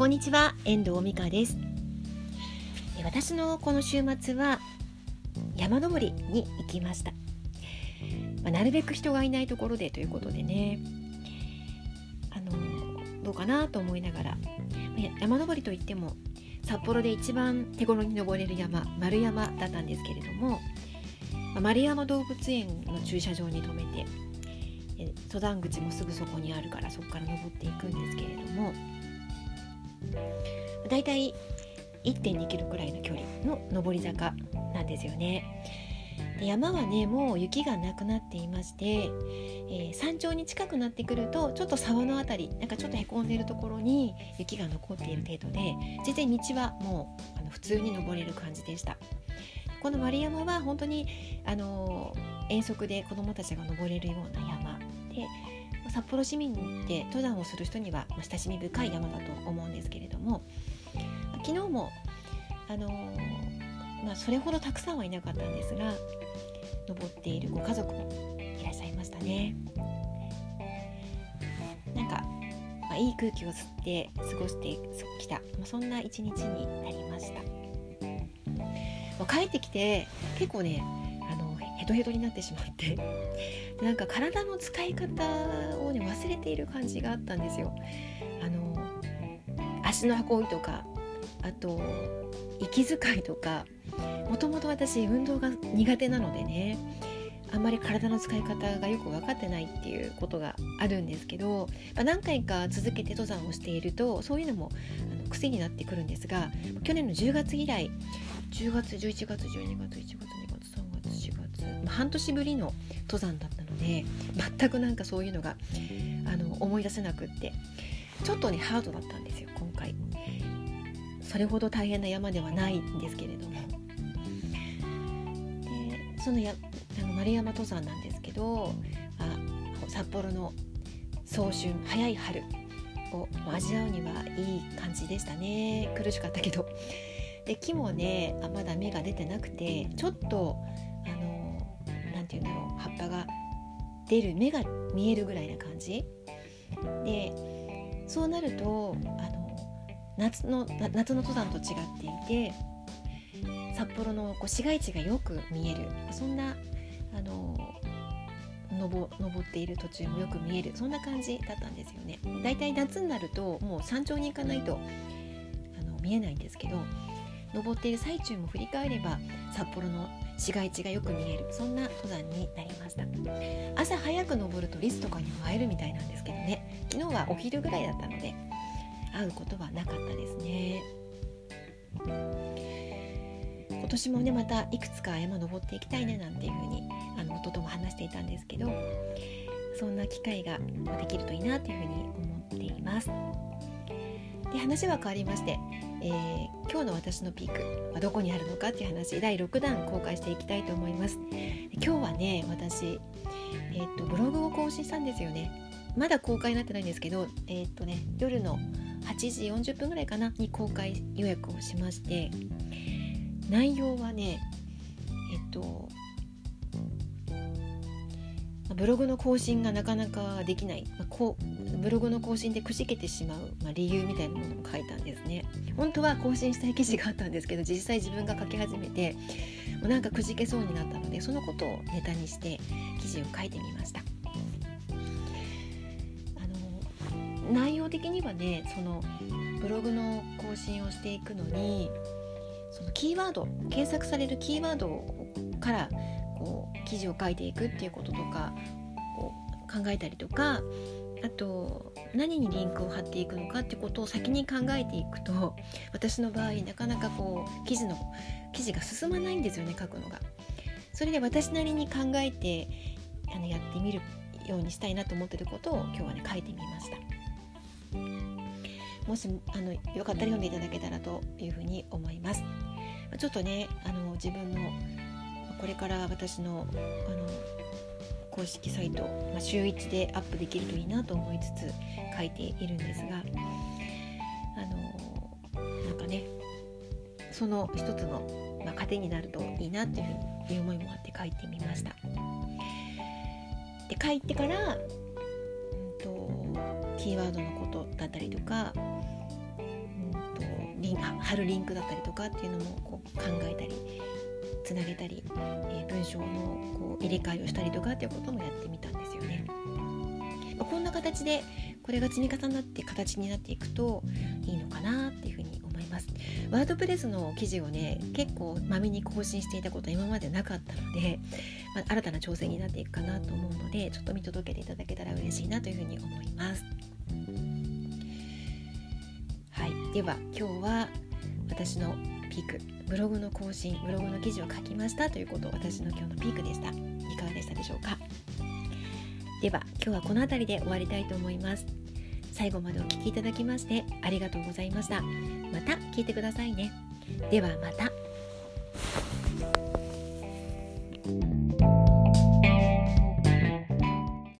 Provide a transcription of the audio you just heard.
こんにちは遠藤美香です。私のこの週末は山登りに行きました、まあ、なるべく人がいないところでということでね。あのどうかなと思いながら。山登りといっても札幌で一番手頃に登れる山丸山だったんですけれども丸山動物園の駐車場に停めて登山口もすぐそこにあるからそこから登っていくんですけれどもだいたい1.2キロくらいの距離の上り坂なんですよね。で山はねもう雪がなくなっていまして、えー、山頂に近くなってくるとちょっと沢の辺りなんかちょっとへこんでるところに雪が残っている程度で全然道はもうあの普通に登れる感じでした。この丸山は本当にあの遠足で子どもたちが登れるような山で札幌市民で登山をする人には親しみ深い山だと思うんですけれども昨日もあのまあ、それほどたくさんはいなかったんですが登っているご家族もいらっしゃいましたね。なんか、まあ、いい空気を吸って過ごしてきた、まあ、そんな一日になりました。ま、帰ってきて結構ねあのヘトヘトになってしまってなんか体の使い方をね忘れている感じがあったんですよ。あの足の運びとかあと息遣いとかもともと私運動が苦手なのでねあんまり体の使い方がよく分かってないっていうことがあるんですけど、まあ、何回か続けて登山をしているとそういうのもあの癖になってくるんですが去年の10月以来10月11月12月1月2月3月4月、まあ、半年ぶりの登山だったので全くなんかそういうのがあの思い出せなくってちょっとねハードだったんですそれほど大変な山ではないんですけれども。でそのやあの丸山登山なんですけどあ札幌の早春早い春を味わうにはいい感じでしたね。苦しかったけど。で木もねあまだ芽が出てなくてちょっとあの何て言うんだろう葉っぱが出る芽が見えるぐらいな感じ。でそうなると夏の夏の登山と違っていて札幌のこう市街地がよく見える。そんなあの登っている途中もよく見える。そんな感じだったんですよね。だいたい夏になるともう山頂に行かないとあの見えないんですけど登っている最中も振り返れば札幌の市街地がよく見える。そんな登山になりました。朝早く登るとリスとかにも会えるみたいなんですけどね。昨日はお昼ぐらいだったので会うことはなかったですね。今年もねまたいくつか山登っていきたいねなんていうふうにあの夫とも話していたんですけどそんな機会ができるといいなというふうに思っています。で話は変わりまして、えー、今日の私のピークはどこにあるのかっていう話第6弾公開していきたいと思います。今日はね私えー、っとブログを更新したんですよね。まだ公開になってないんですけどえー、っとね夜の8時40分ぐらいかなに公開予約をしまして内容はねえっとブログの更新がなかなかできない、まあ、こうブログの更新でくじけてしまう、まあ、理由みたいなものを書いたんですね。本当は更新したい記事があったんですけど実際自分が書き始めてもうなんかくじけそうになったのでそのことをネタにして記事を書いてみました。内容的にはねそのブログの更新をしていくのにそのキーワード検索されるキーワードからこう記事を書いていくっていうこととかを考えたりとかあと何にリンクを貼っていくのかってことを先に考えていくと私の場合なかなかこう記事の記事が進まないんですよね書くのが。それで私なりに考えてあのやってみるようにしたいなと思ってることを今日はね書いてみました。もしあのよかったら読んでいただけたらというふうに思います。ちょっとねあの自分のこれから私のあの公式サイト、まあ、週1でアップできるといいなと思いつつ書いているんですがあのなんかねその一つの、まあ、糧になるといいなっていうふうに思いもあって書いてみました。で書いてから、キーワードのことだったりとか、うん、とリン貼るリンクだったりとかっていうのもこう考えたりつなげたり、えー、文章のこう入れ替えをしたりとかっていうこともやってみたんですよね。まあ、こんな形でこれが積み重なって形になっていくといいのかなっていうふうに思います。ワードプレスの記事をね結構まめに更新していたことは今までなかったので、まあ、新たな挑戦になっていくかなと思うのでちょっと見届けていただけたら嬉しいなというふうに思います。では今日は私のピークブログの更新ブログの記事を書きましたということ私の今日のピークでした。いかがでしたでしょうか？では今日はこの辺りで終わりたいと思います。最後までお聴きいただきましてありがとうございました。また聞いてくださいね。ではまた。